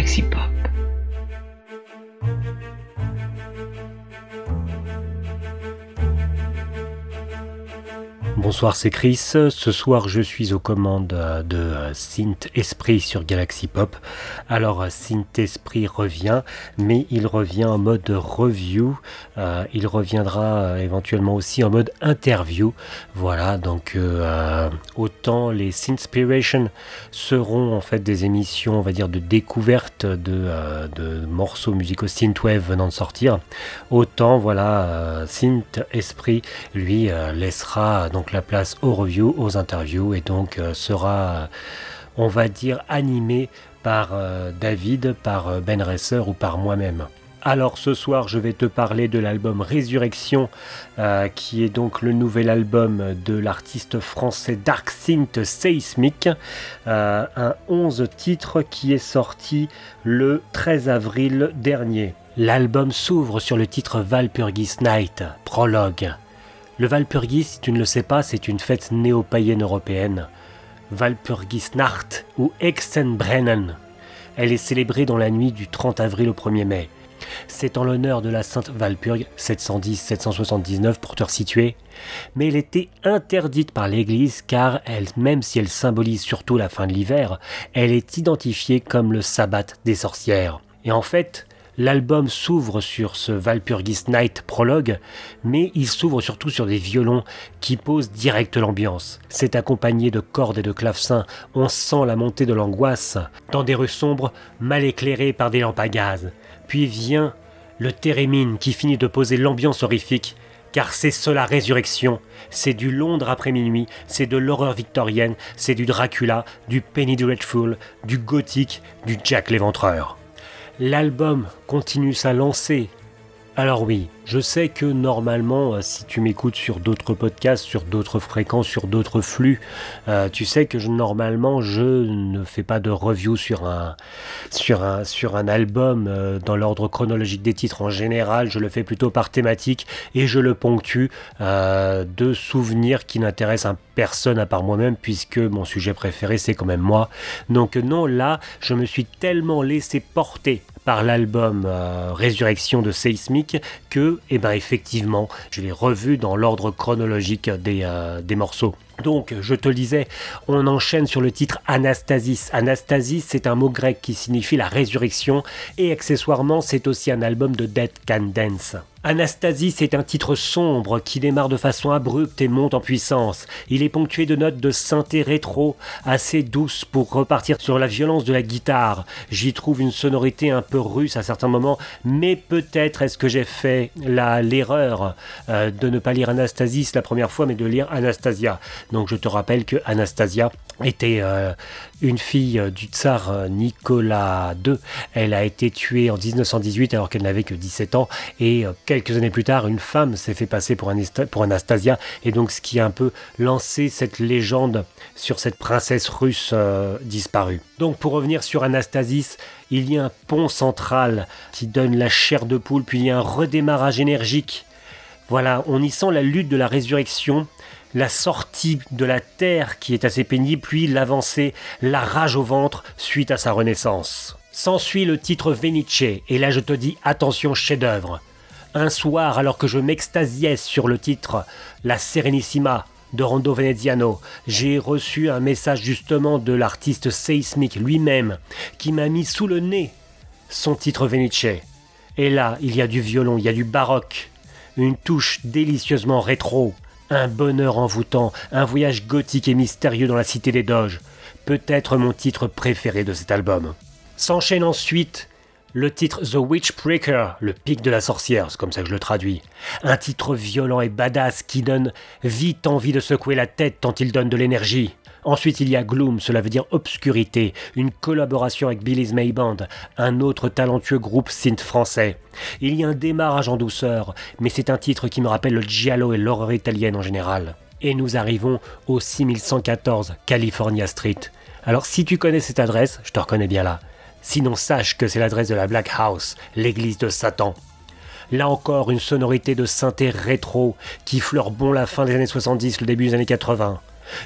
Galaxy Pop. Bonsoir, c'est Chris. Ce soir, je suis aux commandes de Synth Esprit sur Galaxy Pop. Alors, Synth Esprit revient, mais il revient en mode review. Euh, il reviendra euh, éventuellement aussi en mode interview. Voilà, donc euh, autant les Synthspiration seront en fait des émissions, on va dire, de découverte de, de morceaux musicaux synthwave venant de sortir. Autant, voilà, Synth Esprit, lui, laissera donc la place aux reviews, aux interviews et donc euh, sera, euh, on va dire, animé par euh, David, par Ben Resser ou par moi-même. Alors ce soir, je vais te parler de l'album Résurrection, qui est donc le nouvel album de l'artiste français Dark Synth Seismic, un 11 titres qui est sorti le 13 avril dernier. L'album s'ouvre sur le titre Valpurgis Night, prologue. Le Walpurgis, si tu ne le sais pas, c'est une fête néo-païenne européenne. Walpurgisnacht ou Exenbrennen. Elle est célébrée dans la nuit du 30 avril au 1er mai. C'est en l'honneur de la Sainte Walpurge 710-779 pour te resituer, mais elle était interdite par l'Église car elle, même si elle symbolise surtout la fin de l'hiver, elle est identifiée comme le sabbat des sorcières. Et en fait, L'album s'ouvre sur ce Valpurgis Night prologue, mais il s'ouvre surtout sur des violons qui posent direct l'ambiance. C'est accompagné de cordes et de clavecins, on sent la montée de l'angoisse dans des rues sombres mal éclairées par des lampes à gaz. Puis vient le Térémine qui finit de poser l'ambiance horrifique car c'est cela résurrection, c'est du Londres après minuit, c'est de l'horreur victorienne, c'est du Dracula, du Penny Dreadful, du gothique, du Jack l'Éventreur. L'album continue sa lancée. Alors oui, je sais que normalement, euh, si tu m'écoutes sur d'autres podcasts, sur d'autres fréquences, sur d'autres flux, euh, tu sais que normalement, je ne fais pas de review sur un, album euh, dans l'ordre chronologique des titres. En général, je le fais plutôt par thématique et je le ponctue de souvenirs qui n'intéressent personne à part moi-même, puisque mon sujet préféré, c'est quand même moi. Donc non, là, je me suis tellement laissé porter l'album Résurrection de Seismic que eh bien effectivement, je l'ai revu dans l'ordre chronologique des, euh, des morceaux. Donc, je te le disais, on enchaîne sur le titre Anastasis. Anastasis, c'est un mot grec qui signifie la résurrection et accessoirement, c'est aussi un album de Dead Can Dance. Anastasie, c'est un titre sombre qui démarre de façon abrupte et monte en puissance. Il est ponctué de notes de synthé rétro, assez douces pour repartir sur la violence de la guitare. J'y trouve une sonorité un peu russe à certains moments, mais peut-être est-ce que j'ai fait l'erreur euh, de ne pas lire Anastasis la première fois, mais de lire Anastasia. Donc je te rappelle que Anastasia était euh, une fille euh, du tsar Nicolas II. Elle a été tuée en 1918 alors qu'elle n'avait que 17 ans et quelques années plus tard, une femme s'est fait passer pour, pour Anastasia et donc ce qui a un peu lancé cette légende sur cette princesse russe disparue. Donc pour revenir sur Anastasis, il y a un pont central qui donne la chair de poule, puis il y a un redémarrage énergique. Voilà, on y sent la lutte de la résurrection la sortie de la terre qui est assez pénible, puis l'avancée, la rage au ventre suite à sa renaissance. S'ensuit le titre Venice, et là je te dis attention chef-d'œuvre. Un soir, alors que je m'extasiais sur le titre La Serenissima de Rondo Veneziano, j'ai reçu un message justement de l'artiste Seismic lui-même qui m'a mis sous le nez son titre Venice. Et là, il y a du violon, il y a du baroque, une touche délicieusement rétro, un bonheur envoûtant, un voyage gothique et mystérieux dans la cité des Doges. Peut-être mon titre préféré de cet album. S'enchaîne ensuite le titre The Witch Breaker, le pic de la sorcière, c'est comme ça que je le traduis. Un titre violent et badass qui donne vite envie de secouer la tête tant il donne de l'énergie. Ensuite, il y a Gloom, cela veut dire obscurité, une collaboration avec Billy's May Band, un autre talentueux groupe synth français. Il y a un démarrage en douceur, mais c'est un titre qui me rappelle le giallo et l'horreur italienne en général. Et nous arrivons au 6114 California Street. Alors si tu connais cette adresse, je te reconnais bien là. Sinon sache que c'est l'adresse de la Black House, l'église de Satan. Là encore, une sonorité de synthé rétro qui fleure bon la fin des années 70, le début des années 80.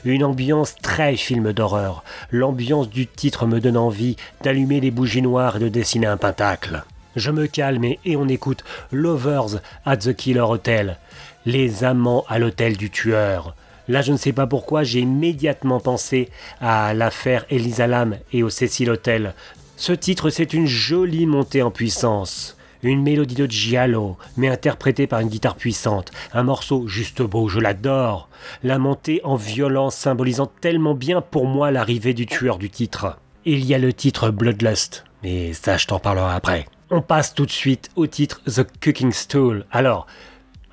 Une ambiance très film d'horreur. L'ambiance du titre me donne envie d'allumer les bougies noires et de dessiner un pentacle. Je me calme et, on écoute Lovers at the Killer Hotel. Les amants à l'hôtel du tueur. Là, je ne sais pas pourquoi, j'ai immédiatement pensé à l'affaire Elisa Lam et au Cecil Hotel. Ce titre, c'est une jolie montée en puissance. Une mélodie de giallo, mais interprétée par une guitare puissante. Un morceau juste beau, je l'adore. La montée en violence symbolisant tellement bien pour moi l'arrivée du tueur du titre. Il y a le titre Bloodlust, mais ça je t'en parlerai après. On passe tout de suite au titre The Cooking Stool. Alors,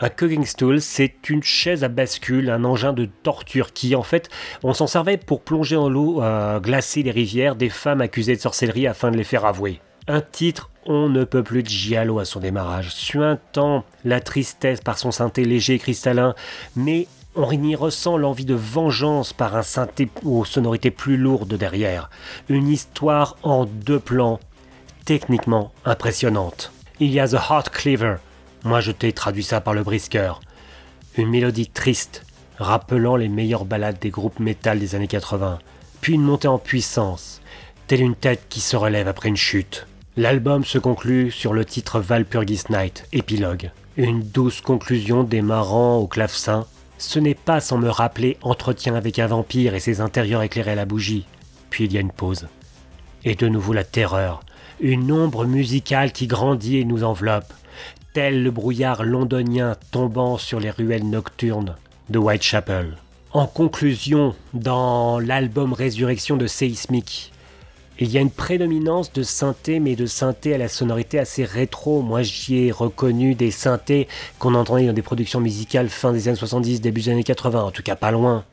un cooking stool, c'est une chaise à bascule, un engin de torture qui, en fait, on s'en servait pour plonger en l'eau, euh, glacer les rivières des femmes accusées de sorcellerie afin de les faire avouer. Un titre on ne peut plus de giallo à son démarrage, suintant la tristesse par son synthé léger et cristallin, mais on y ressent l'envie de vengeance par un synthé aux sonorités plus lourdes derrière. Une histoire en deux plans, techniquement impressionnante. Il y a The Heart Cleaver, moi je t'ai traduit ça par le brisker. Une mélodie triste, rappelant les meilleures ballades des groupes métal des années 80, puis une montée en puissance, telle une tête qui se relève après une chute. L'album se conclut sur le titre Valpurgis Night, épilogue. Une douce conclusion démarrant au clavecin. Ce n'est pas sans me rappeler Entretien avec un vampire et ses intérieurs éclairés à la bougie. Puis il y a une pause. Et de nouveau la terreur. Une ombre musicale qui grandit et nous enveloppe, tel le brouillard londonien tombant sur les ruelles nocturnes de Whitechapel. En conclusion, dans l'album Résurrection de Seismic, il y a une prédominance de synthé, mais de synthé à la sonorité assez rétro. Moi, j'y ai reconnu des synthés qu'on entendait dans des productions musicales fin des années 70, début des années 80, en tout cas pas loin.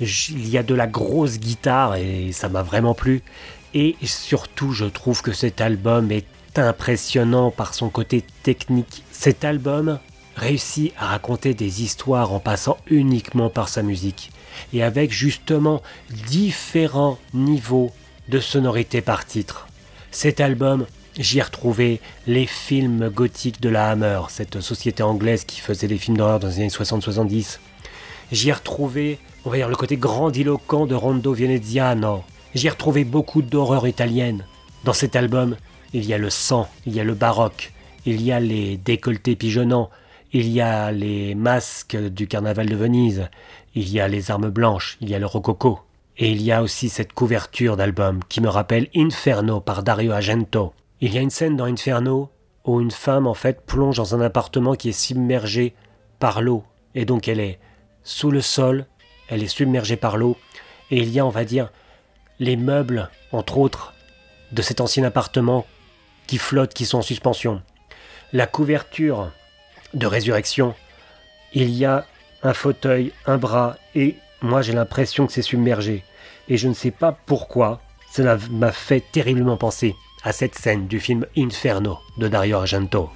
Il y a de la grosse guitare et ça m'a vraiment plu. Et surtout, je trouve que cet album est impressionnant par son côté technique. Cet album réussit à raconter des histoires en passant uniquement par sa musique et avec justement différents niveaux de sonorité par titre. Cet album, j'y ai retrouvé les films gothiques de la Hammer, cette société anglaise qui faisait des films d'horreur dans les années 60-70. J'y ai retrouvé, on va dire, le côté grandiloquent de Rondo Veneziano. J'y ai retrouvé beaucoup d'horreur italienne. Dans cet album, il y a le sang, il y a le baroque, il y a les décolletés pigeonnants, il y a les masques du carnaval de Venise, il y a les armes blanches, il y a le rococo. Et il y a aussi cette couverture d'album qui me rappelle Inferno par Dario Argento. Il y a une scène dans Inferno où une femme en fait plonge dans un appartement qui est submergé par l'eau. Et donc elle est sous le sol, elle est submergée par l'eau. Et il y a, on va dire, les meubles, entre autres, de cet ancien appartement qui flottent, qui sont en suspension. La couverture de résurrection, il y a un fauteuil, un bras et moi j'ai l'impression que c'est submergé. Et je ne sais pas pourquoi, cela m'a fait terriblement penser à cette scène du film Inferno de Dario Argento.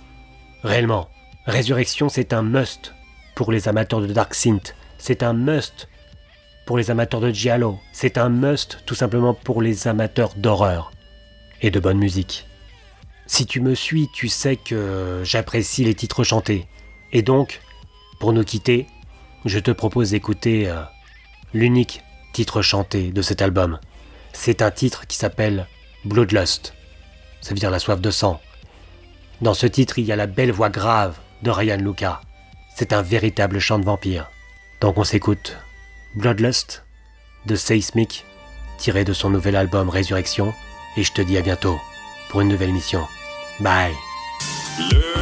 Réellement, Résurrection c'est un must pour les amateurs de Dark Synth, c'est un must pour les amateurs de Giallo, c'est un must tout simplement pour les amateurs d'horreur et de bonne musique. Si tu me suis, tu sais que j'apprécie les titres chantés. Et donc, pour nous quitter, je te propose d'écouter euh, l'unique titre chanté de cet album. C'est un titre qui s'appelle Bloodlust. Ça veut dire la soif de sang. Dans ce titre, il y a la belle voix grave de Ryan Luca. C'est un véritable chant de vampire. Donc on s'écoute Bloodlust de Seismic, tiré de son nouvel album Résurrection, et je te dis à bientôt pour une nouvelle émission. Bye.